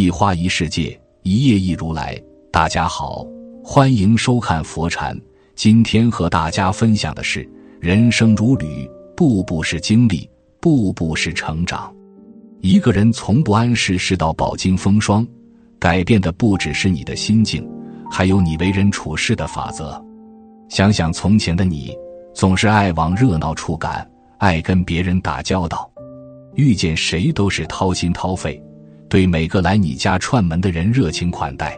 一花一世界，一叶一如来。大家好，欢迎收看佛禅。今天和大家分享的是：人生如旅，步步是经历，步步是成长。一个人从不谙世事到饱经风霜，改变的不只是你的心境，还有你为人处事的法则。想想从前的你，总是爱往热闹处赶，爱跟别人打交道，遇见谁都是掏心掏肺，对每个来你家串门的人热情款待。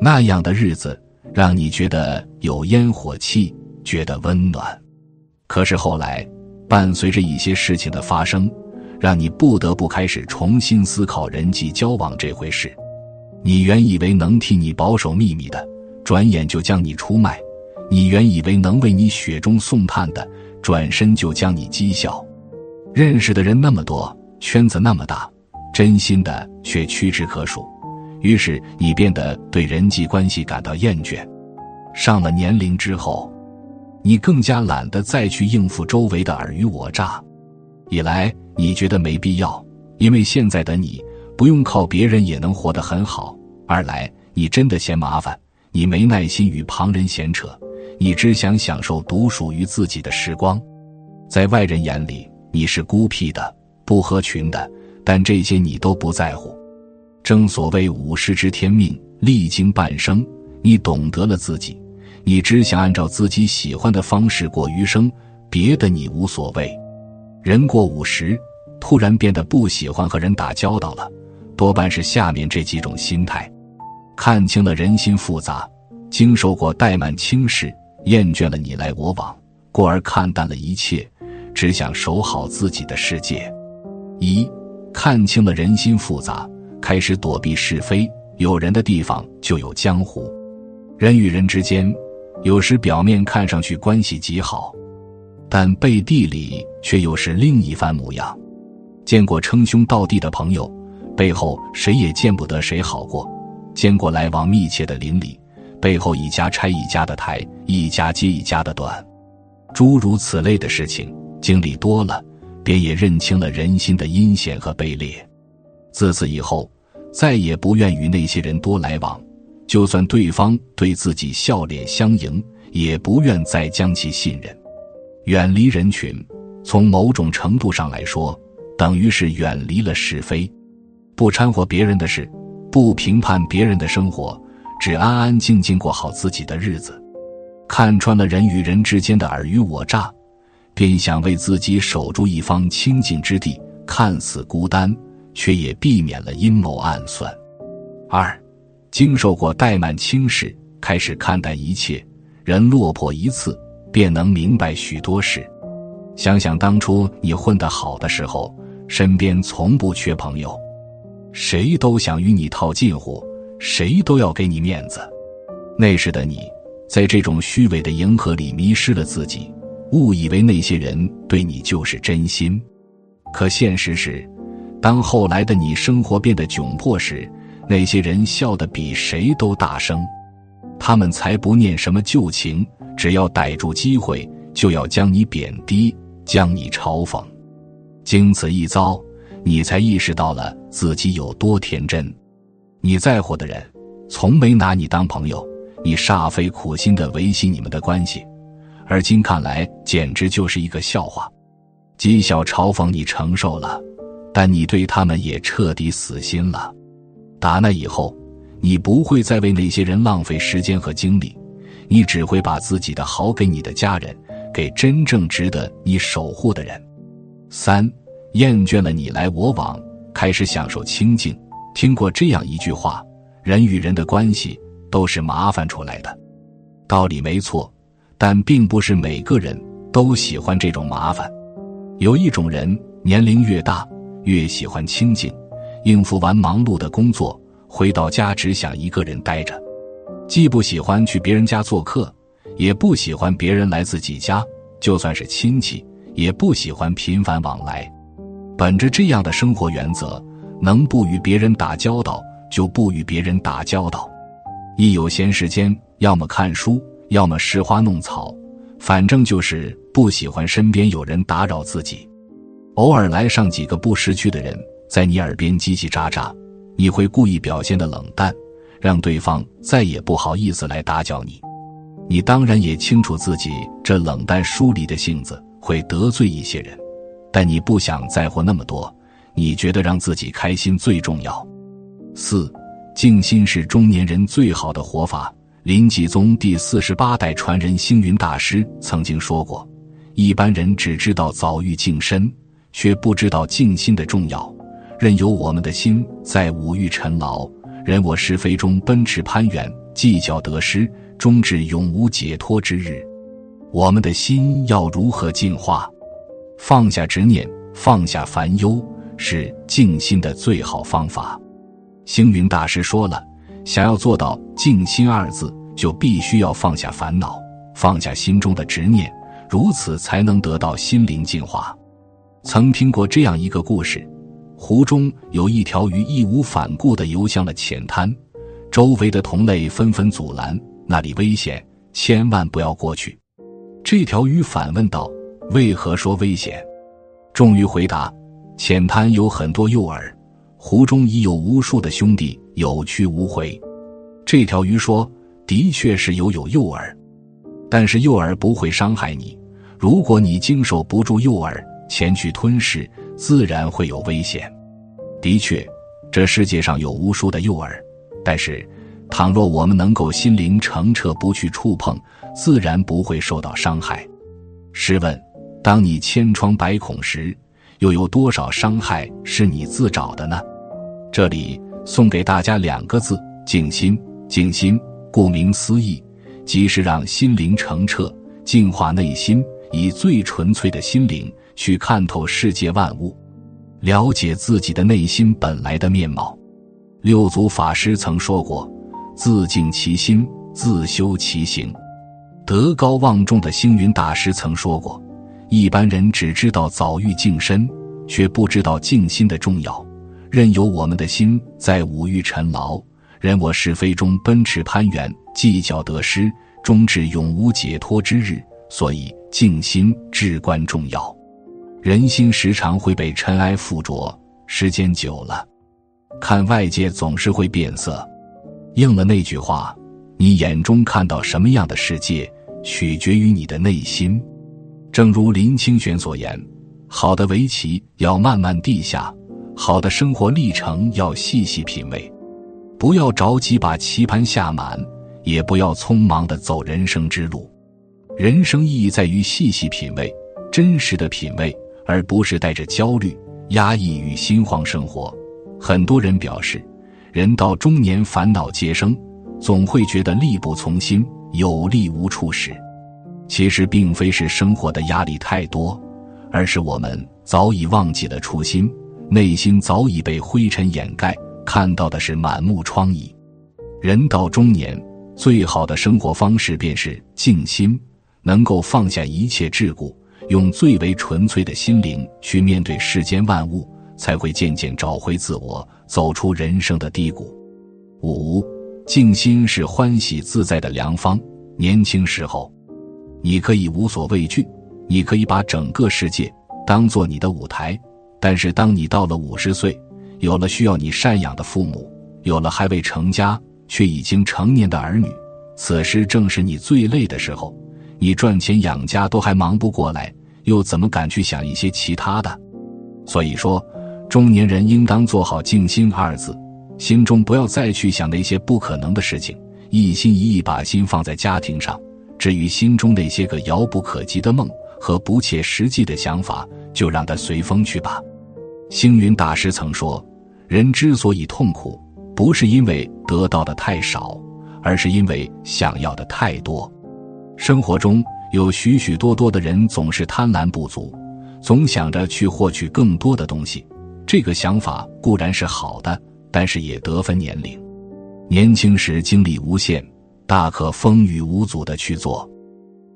那样的日子，让你觉得有烟火气，觉得温暖。可是后来，伴随着一些事情的发生，让你不得不开始重新思考人际交往这回事。你原以为能替你保守秘密的，转眼就将你出卖。你原以为能为你雪中送炭的，转身就将你讥笑。认识的人那么多，圈子那么大，真心的却屈指可数。于是你变得对人际关系感到厌倦。上了年龄之后，你更加懒得再去应付周围的尔虞我诈。一来你觉得没必要，因为现在的你不用靠别人也能活得很好；二来你真的嫌麻烦，你没耐心与旁人闲扯。你只想享受独属于自己的时光，在外人眼里你是孤僻的、不合群的，但这些你都不在乎。正所谓五十知天命，历经半生，你懂得了自己，你只想按照自己喜欢的方式过余生，别的你无所谓。人过五十，突然变得不喜欢和人打交道了，多半是下面这几种心态：看清了人心复杂，经受过怠慢轻视。厌倦了你来我往，故而看淡了一切，只想守好自己的世界。一看清了人心复杂，开始躲避是非。有人的地方就有江湖。人与人之间，有时表面看上去关系极好，但背地里却又是另一番模样。见过称兄道弟的朋友，背后谁也见不得谁好过；见过来往密切的邻里。背后一家拆一家的台，一家接一家的短，诸如此类的事情经历多了，便也认清了人心的阴险和卑劣。自此以后，再也不愿与那些人多来往，就算对方对自己笑脸相迎，也不愿再将其信任。远离人群，从某种程度上来说，等于是远离了是非，不掺和别人的事，不评判别人的生活。只安安静静过好自己的日子，看穿了人与人之间的尔虞我诈，便想为自己守住一方清净之地。看似孤单，却也避免了阴谋暗算。二，经受过怠慢轻视，开始看淡一切。人落魄一次，便能明白许多事。想想当初你混得好的时候，身边从不缺朋友，谁都想与你套近乎。谁都要给你面子，那时的你，在这种虚伪的迎合里迷失了自己，误以为那些人对你就是真心。可现实是，当后来的你生活变得窘迫时，那些人笑得比谁都大声。他们才不念什么旧情，只要逮住机会，就要将你贬低，将你嘲讽。经此一遭，你才意识到了自己有多天真。你在乎的人，从没拿你当朋友，你煞费苦心的维系你们的关系，而今看来简直就是一个笑话。讥笑嘲讽你承受了，但你对他们也彻底死心了。打那以后，你不会再为那些人浪费时间和精力，你只会把自己的好给你的家人，给真正值得你守护的人。三，厌倦了你来我往，开始享受清静。听过这样一句话：人与人的关系都是麻烦出来的，道理没错，但并不是每个人都喜欢这种麻烦。有一种人年龄越大，越喜欢清静，应付完忙碌的工作，回到家只想一个人待着，既不喜欢去别人家做客，也不喜欢别人来自己家，就算是亲戚，也不喜欢频繁往来。本着这样的生活原则。能不与别人打交道，就不与别人打交道。一有闲时间，要么看书，要么拾花弄草，反正就是不喜欢身边有人打扰自己。偶尔来上几个不识趣的人，在你耳边叽叽喳喳，你会故意表现的冷淡，让对方再也不好意思来打搅你。你当然也清楚自己这冷淡疏离的性子会得罪一些人，但你不想在乎那么多，你觉得让自己开心最重要。四，静心是中年人最好的活法。林济宗第四十八代传人星云大师曾经说过：“一般人只知道早欲净身，却不知道静心的重要。任由我们的心在五欲尘劳、人我是非中奔驰攀援，计较得失。”终至永无解脱之日，我们的心要如何净化？放下执念，放下烦忧，是静心的最好方法。星云大师说了，想要做到静心二字，就必须要放下烦恼，放下心中的执念，如此才能得到心灵净化。曾听过这样一个故事：湖中有一条鱼，义无反顾地游向了浅滩，周围的同类纷纷阻拦。那里危险，千万不要过去。这条鱼反问道：“为何说危险？”众鱼回答：“浅滩有很多诱饵，湖中已有无数的兄弟有去无回。”这条鱼说：“的确是有有诱饵，但是诱饵不会伤害你。如果你经受不住诱饵，前去吞噬，自然会有危险。的确，这世界上有无数的诱饵，但是……”倘若我们能够心灵澄澈，不去触碰，自然不会受到伤害。试问，当你千疮百孔时，又有多少伤害是你自找的呢？这里送给大家两个字：静心。静心，顾名思义，即是让心灵澄澈，净化内心，以最纯粹的心灵去看透世界万物，了解自己的内心本来的面貌。六祖法师曾说过。自净其心，自修其行。德高望重的星云大师曾说过：“一般人只知道早欲净身，却不知道静心的重要。任由我们的心在五欲尘劳、人我是非中奔驰攀援，计较得失，终至永无解脱之日。所以，静心至关重要。人心时常会被尘埃附着，时间久了，看外界总是会变色。”应了那句话：“你眼中看到什么样的世界，取决于你的内心。”正如林清玄所言：“好的围棋要慢慢地下，好的生活历程要细细品味。不要着急把棋盘下满，也不要匆忙的走人生之路。人生意义在于细细品味，真实的品味，而不是带着焦虑、压抑与心慌生活。”很多人表示。人到中年，烦恼皆生，总会觉得力不从心，有力无处使。其实并非是生活的压力太多，而是我们早已忘记了初心，内心早已被灰尘掩盖，看到的是满目疮痍。人到中年，最好的生活方式便是静心，能够放下一切桎梏，用最为纯粹的心灵去面对世间万物。才会渐渐找回自我，走出人生的低谷。五，静心是欢喜自在的良方。年轻时候，你可以无所畏惧，你可以把整个世界当做你的舞台。但是，当你到了五十岁，有了需要你赡养的父母，有了还未成家却已经成年的儿女，此时正是你最累的时候。你赚钱养家都还忙不过来，又怎么敢去想一些其他的？所以说。中年人应当做好静心二字，心中不要再去想那些不可能的事情，一心一意把心放在家庭上。至于心中那些个遥不可及的梦和不切实际的想法，就让它随风去吧。星云大师曾说：“人之所以痛苦，不是因为得到的太少，而是因为想要的太多。”生活中有许许多多的人总是贪婪不足，总想着去获取更多的东西。这个想法固然是好的，但是也得分年龄。年轻时精力无限，大可风雨无阻的去做；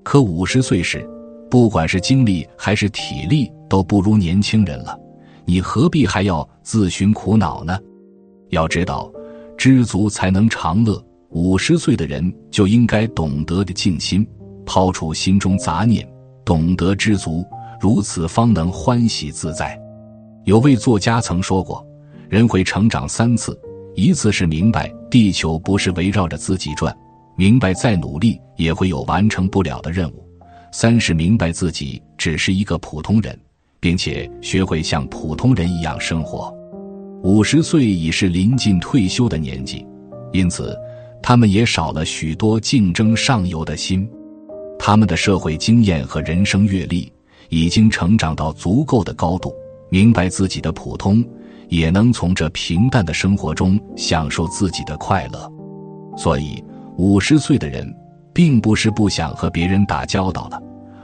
可五十岁时，不管是精力还是体力都不如年轻人了，你何必还要自寻苦恼呢？要知道，知足才能长乐。五十岁的人就应该懂得的静心，抛除心中杂念，懂得知足，如此方能欢喜自在。有位作家曾说过：“人会成长三次，一次是明白地球不是围绕着自己转，明白再努力也会有完成不了的任务；三是明白自己只是一个普通人，并且学会像普通人一样生活。五十岁已是临近退休的年纪，因此他们也少了许多竞争上游的心。他们的社会经验和人生阅历已经成长到足够的高度，明白自己的普通。也能从这平淡的生活中享受自己的快乐，所以五十岁的人并不是不想和别人打交道了，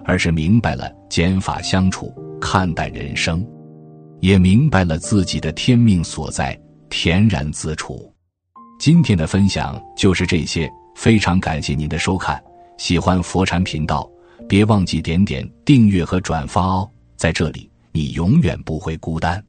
而是明白了减法相处，看待人生，也明白了自己的天命所在，恬然自处。今天的分享就是这些，非常感谢您的收看。喜欢佛禅频道，别忘记点点订阅和转发哦，在这里你永远不会孤单。